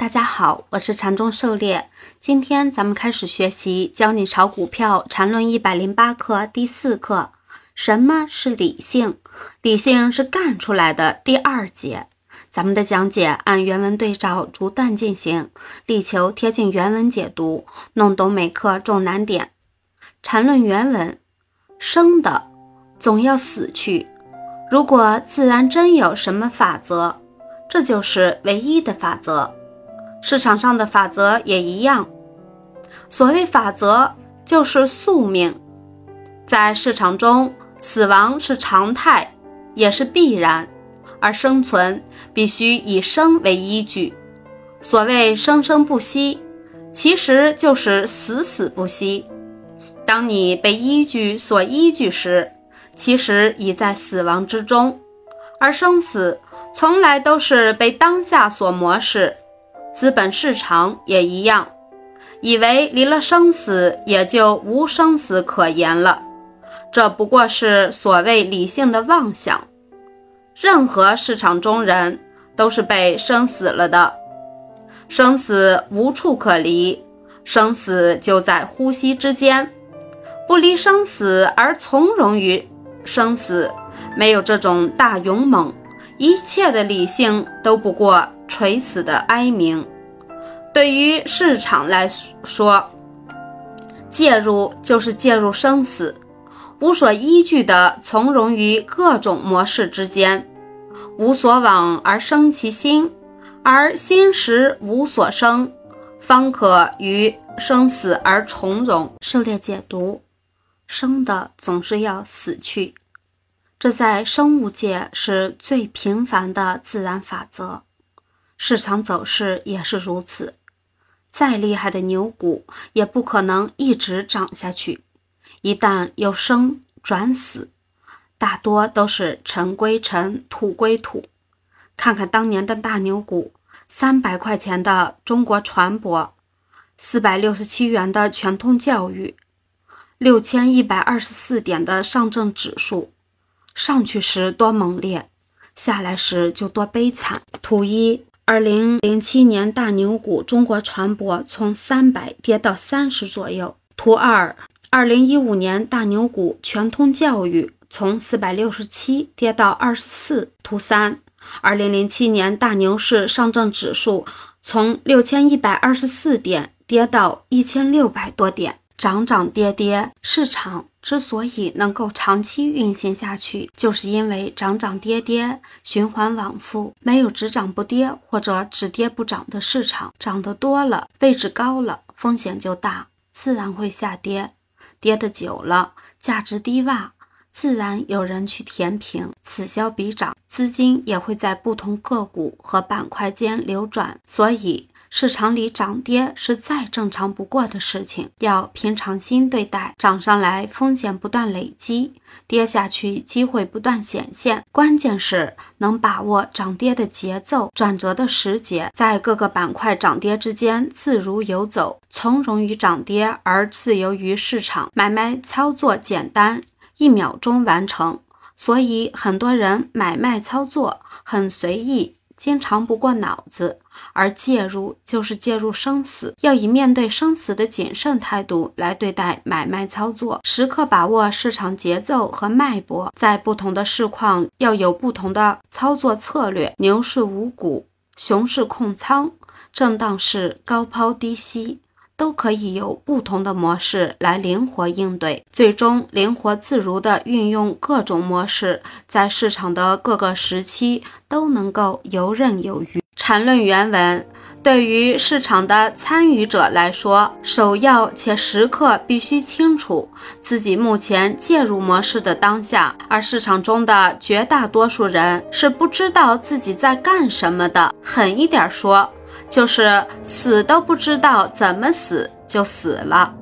大家好，我是禅中狩猎。今天咱们开始学习《教你炒股票禅论一百零八课》第四课：什么是理性？理性是干出来的。第二节，咱们的讲解按原文对照逐段进行，力求贴近原文解读，弄懂每课重难点。禅论原文：生的总要死去。如果自然真有什么法则，这就是唯一的法则。市场上的法则也一样。所谓法则，就是宿命。在市场中，死亡是常态，也是必然；而生存必须以生为依据。所谓生生不息，其实就是死死不息。当你被依据所依据时，其实已在死亡之中。而生死从来都是被当下所模式。资本市场也一样，以为离了生死也就无生死可言了，这不过是所谓理性的妄想。任何市场中人都是被生死了的，生死无处可离，生死就在呼吸之间，不离生死而从容于生死，没有这种大勇猛，一切的理性都不过。垂死的哀鸣，对于市场来说，介入就是介入生死，无所依据的从容于各种模式之间，无所往而生其心，而心时无所生，方可于生死而从容。狩猎解读：生的总是要死去，这在生物界是最平凡的自然法则。市场走势也是如此，再厉害的牛股也不可能一直涨下去。一旦由生转死，大多都是尘归尘，土归土。看看当年的大牛股：三百块钱的中国船舶，四百六十七元的全通教育，六千一百二十四点的上证指数，上去时多猛烈，下来时就多悲惨。图一。二零零七年大牛股中国船舶从三百跌到三十左右。图二，二零一五年大牛股全通教育从四百六十七跌到二十四。图三，二零零七年大牛市上证指数从六千一百二十四点跌到一千六百多点，涨涨跌跌，市场。之所以能够长期运行下去，就是因为涨涨跌跌，循环往复，没有只涨不跌或者只跌不涨的市场。涨得多了，位置高了，风险就大，自然会下跌；跌得久了，价值低洼，自然有人去填平。此消彼长，资金也会在不同个股和板块间流转，所以。市场里涨跌是再正常不过的事情，要平常心对待。涨上来风险不断累积，跌下去机会不断显现。关键是能把握涨跌的节奏、转折的时节，在各个板块涨跌之间自如游走，从容于涨跌而自由于市场。买卖操作简单，一秒钟完成，所以很多人买卖操作很随意。经常不过脑子，而介入就是介入生死，要以面对生死的谨慎态度来对待买卖操作，时刻把握市场节奏和脉搏，在不同的市况要有不同的操作策略。牛市无股，熊市控仓，震荡市高抛低吸。都可以有不同的模式来灵活应对，最终灵活自如地运用各种模式，在市场的各个时期都能够游刃有余。缠论原文：对于市场的参与者来说，首要且时刻必须清楚自己目前介入模式的当下，而市场中的绝大多数人是不知道自己在干什么的。狠一点说。就是死都不知道怎么死就死了，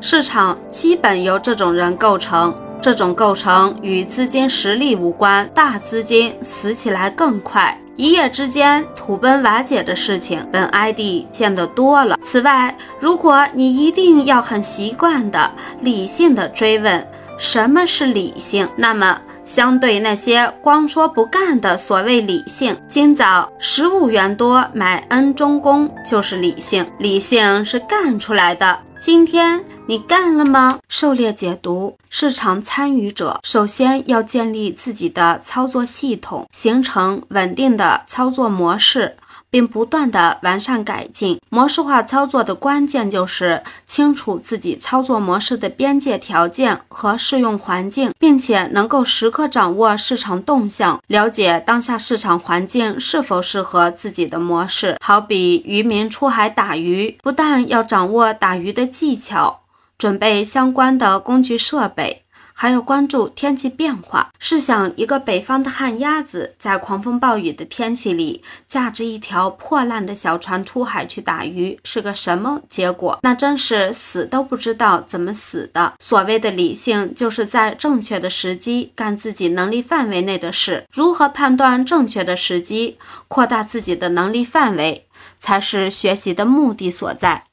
市场基本由这种人构成。这种构成与资金实力无关，大资金死起来更快，一夜之间土崩瓦解的事情，本 ID 见得多了。此外，如果你一定要很习惯的、理性的追问什么是理性，那么。相对那些光说不干的所谓理性，今早十五元多买恩中公就是理性，理性是干出来的。今天你干了吗？狩猎解读：市场参与者首先要建立自己的操作系统，形成稳定的操作模式。并不断的完善改进模式化操作的关键就是清楚自己操作模式的边界条件和适用环境，并且能够时刻掌握市场动向，了解当下市场环境是否适合自己的模式。好比渔民出海打鱼，不但要掌握打鱼的技巧，准备相关的工具设备。还要关注天气变化。试想，一个北方的旱鸭子，在狂风暴雨的天气里，驾着一条破烂的小船出海去打鱼，是个什么结果？那真是死都不知道怎么死的。所谓的理性，就是在正确的时机干自己能力范围内的事。如何判断正确的时机，扩大自己的能力范围，才是学习的目的所在。